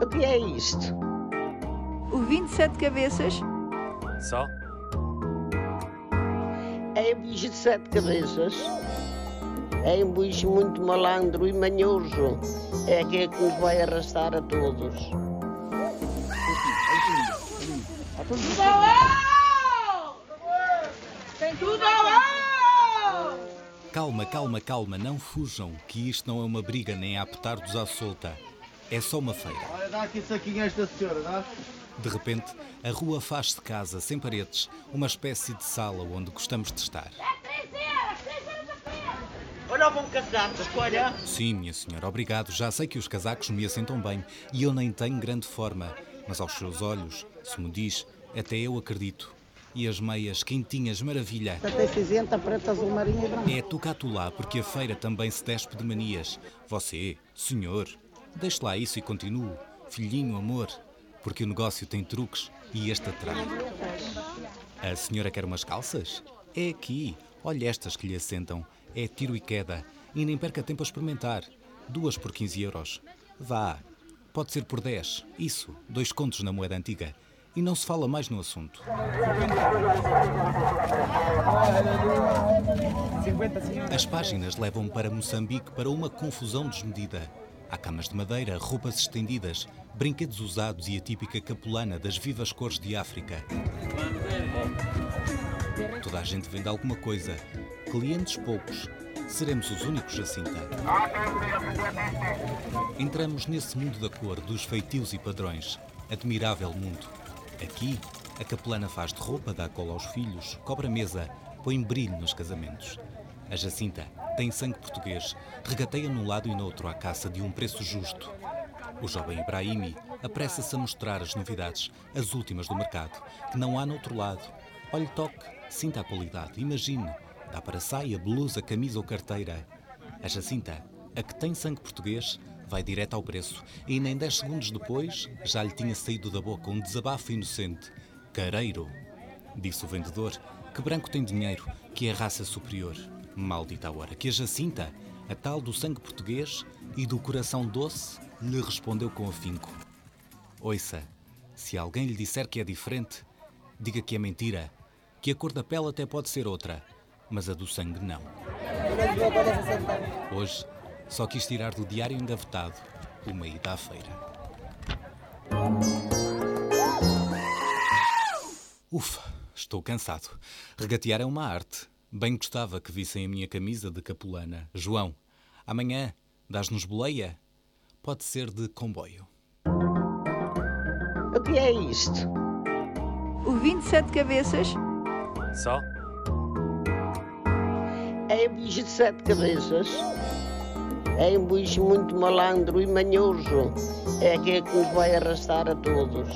O que é isto? O 27 cabeças? Só? É um bicho de sete cabeças. É um bicho muito malandro e manhoso. É aquele que nos vai arrastar a todos. Calma, calma, calma, não fujam, que isto não é uma briga nem a petardos à solta. É só uma feira. Olha, dá aqui saquinho a esta senhora, dá? De repente, a rua faz-se casa, sem paredes, uma espécie de sala onde gostamos de estar. Olha o bom casaco, olha. Sim, minha senhora, obrigado. Já sei que os casacos me assentam bem e eu nem tenho grande forma, mas aos seus olhos, se me diz, até eu acredito. E as meias quentinhas, maravilha. Até cinzenta, preta, azul marinho e branco. É tu cá tu lá, porque a feira também se despe de manias. Você, senhor, deixe lá isso e continue. Filhinho, amor, porque o negócio tem truques e este atrai. A senhora quer umas calças? É aqui. Olha estas que lhe assentam. É tiro e queda. E nem perca tempo a experimentar. Duas por 15 euros. Vá. Pode ser por 10. Isso. Dois contos na moeda antiga. E não se fala mais no assunto. As páginas levam para Moçambique para uma confusão desmedida. Há camas de madeira, roupas estendidas, brinquedos usados e a típica capulana das vivas cores de África. Toda a gente vende alguma coisa. Clientes poucos. Seremos os únicos, Jacinta. Entramos nesse mundo da cor, dos feitios e padrões. Admirável mundo. Aqui, a capelana faz de roupa, dá cola aos filhos, cobra mesa, põe brilho nos casamentos. A Jacinta tem sangue português, regateia num lado e no outro à caça de um preço justo. O jovem Ibrahimi apressa-se a mostrar as novidades, as últimas do mercado, que não há no outro lado. Olhe toque, sinta a qualidade, imagine. Dá para saia, blusa, camisa ou carteira. A Jacinta, a que tem sangue português, vai direto ao preço e nem 10 segundos depois já lhe tinha saído da boca um desabafo inocente. Careiro, disse o vendedor, que branco tem dinheiro, que é raça superior. Maldita hora que a Jacinta, a tal do sangue português e do coração doce, lhe respondeu com afinco. Ouça, se alguém lhe disser que é diferente, diga que é mentira, que a cor da pele até pode ser outra, mas a do sangue não. Hoje, só quis tirar do diário engavetado uma ida à feira. Ufa, estou cansado. Regatear é uma arte. Bem gostava que vissem a minha camisa de capulana. João, amanhã dás-nos boleia? Pode ser de comboio. O que é isto? O 27 cabeças? Só? É um bicho de sete cabeças. É um bicho muito malandro e manhoso. É aquele que nos vai arrastar a todos.